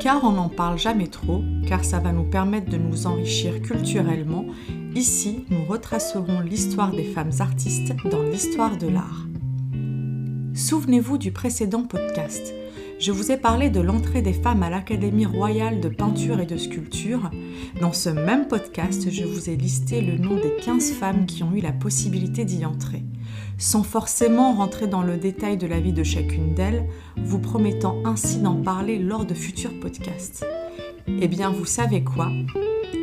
car on n'en parle jamais trop, car ça va nous permettre de nous enrichir culturellement. Ici, nous retracerons l'histoire des femmes artistes dans l'histoire de l'art. Souvenez-vous du précédent podcast. Je vous ai parlé de l'entrée des femmes à l'Académie royale de peinture et de sculpture. Dans ce même podcast, je vous ai listé le nom des 15 femmes qui ont eu la possibilité d'y entrer sans forcément rentrer dans le détail de la vie de chacune d'elles, vous promettant ainsi d'en parler lors de futurs podcasts. Eh bien, vous savez quoi?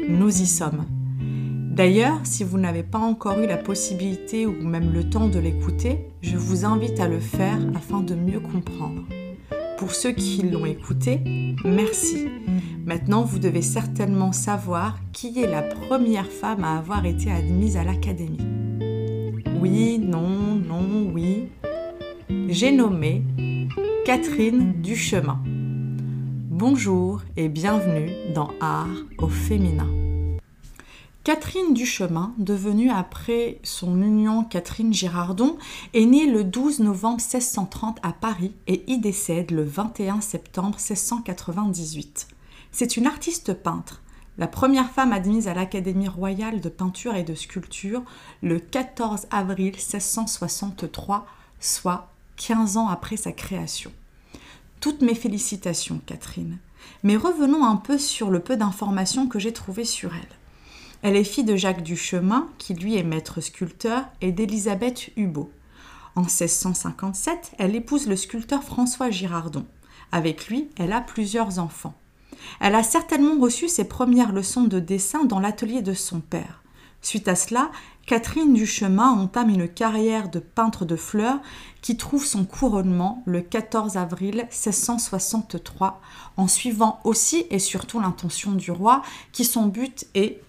Nous y sommes. D'ailleurs, si vous n'avez pas encore eu la possibilité ou même le temps de l'écouter, je vous invite à le faire afin de mieux comprendre. Pour ceux qui l'ont écouté, merci. Maintenant, vous devez certainement savoir qui est la première femme à avoir été admise à l'académie. Oui, non, non, oui. J'ai nommé Catherine Duchemin. Bonjour et bienvenue dans Art au féminin. Catherine Duchemin, devenue après son union Catherine Girardon, est née le 12 novembre 1630 à Paris et y décède le 21 septembre 1698. C'est une artiste peintre, la première femme admise à l'Académie royale de peinture et de sculpture le 14 avril 1663, soit 15 ans après sa création. Toutes mes félicitations, Catherine. Mais revenons un peu sur le peu d'informations que j'ai trouvées sur elle. Elle est fille de Jacques Duchemin, qui lui est maître sculpteur, et d'Élisabeth Hubot. En 1657, elle épouse le sculpteur François Girardon. Avec lui, elle a plusieurs enfants. Elle a certainement reçu ses premières leçons de dessin dans l'atelier de son père. Suite à cela, Catherine Duchemin entame une carrière de peintre de fleurs qui trouve son couronnement le 14 avril 1663, en suivant aussi et surtout l'intention du roi, qui son but est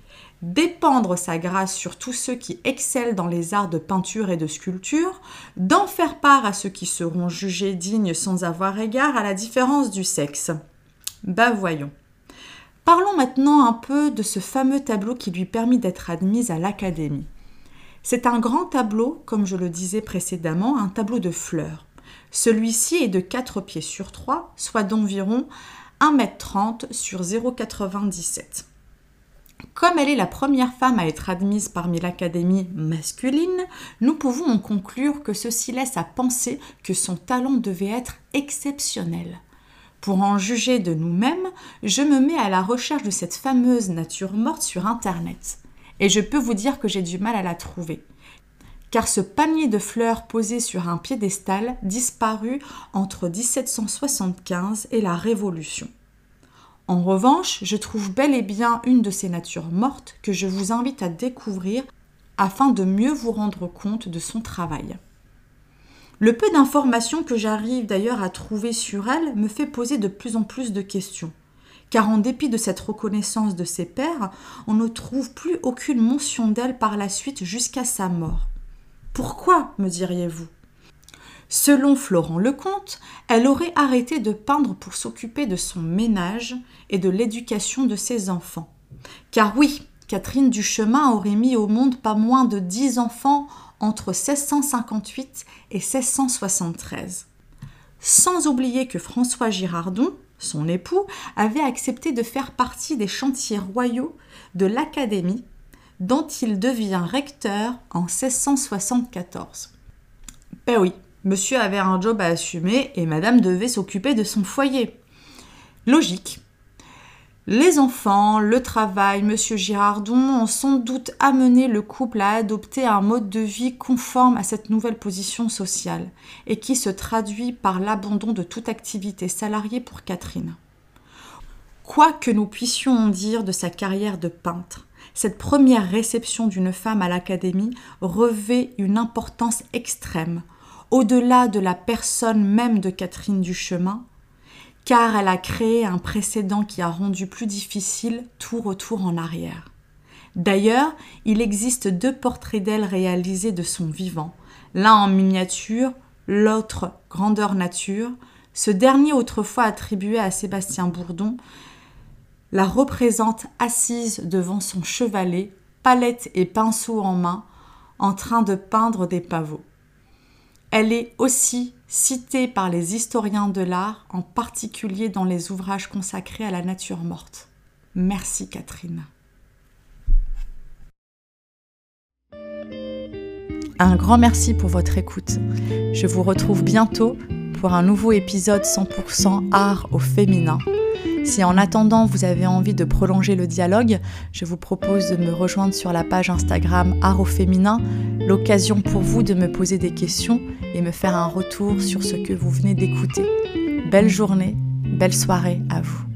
d'épandre sa grâce sur tous ceux qui excellent dans les arts de peinture et de sculpture, d'en faire part à ceux qui seront jugés dignes sans avoir égard à la différence du sexe. Bah voyons. Parlons maintenant un peu de ce fameux tableau qui lui permit d'être admise à l'Académie. C'est un grand tableau, comme je le disais précédemment, un tableau de fleurs. Celui-ci est de 4 pieds sur 3, soit d'environ 1m30 sur 0,97. Comme elle est la première femme à être admise parmi l'Académie masculine, nous pouvons en conclure que ceci laisse à penser que son talent devait être exceptionnel. Pour en juger de nous-mêmes, je me mets à la recherche de cette fameuse nature morte sur Internet. Et je peux vous dire que j'ai du mal à la trouver. Car ce panier de fleurs posé sur un piédestal disparut entre 1775 et la Révolution. En revanche, je trouve bel et bien une de ces natures mortes que je vous invite à découvrir afin de mieux vous rendre compte de son travail. Le peu d'informations que j'arrive d'ailleurs à trouver sur elle me fait poser de plus en plus de questions. Car en dépit de cette reconnaissance de ses pères, on ne trouve plus aucune mention d'elle par la suite jusqu'à sa mort. Pourquoi, me diriez-vous? Selon Florent Lecomte, elle aurait arrêté de peindre pour s'occuper de son ménage et de l'éducation de ses enfants. Car oui, Catherine Duchemin aurait mis au monde pas moins de dix enfants entre 1658 et 1673. Sans oublier que François Girardon, son époux, avait accepté de faire partie des chantiers royaux de l'Académie, dont il devient recteur en 1674. Ben oui, monsieur avait un job à assumer et madame devait s'occuper de son foyer. Logique, les enfants, le travail, Monsieur Girardon ont sans doute amené le couple à adopter un mode de vie conforme à cette nouvelle position sociale et qui se traduit par l'abandon de toute activité salariée pour Catherine. Quoi que nous puissions en dire de sa carrière de peintre, cette première réception d'une femme à l'Académie revêt une importance extrême, au-delà de la personne même de Catherine Duchemin, car elle a créé un précédent qui a rendu plus difficile tout retour en arrière. D'ailleurs, il existe deux portraits d'elle réalisés de son vivant, l'un en miniature, l'autre grandeur nature. Ce dernier, autrefois attribué à Sébastien Bourdon, la représente assise devant son chevalet, palette et pinceau en main, en train de peindre des pavots. Elle est aussi citée par les historiens de l'art, en particulier dans les ouvrages consacrés à la nature morte. Merci Catherine. Un grand merci pour votre écoute. Je vous retrouve bientôt pour un nouveau épisode 100% art au féminin. Si en attendant vous avez envie de prolonger le dialogue, je vous propose de me rejoindre sur la page Instagram Art féminin, l'occasion pour vous de me poser des questions et me faire un retour sur ce que vous venez d'écouter. Belle journée, belle soirée à vous.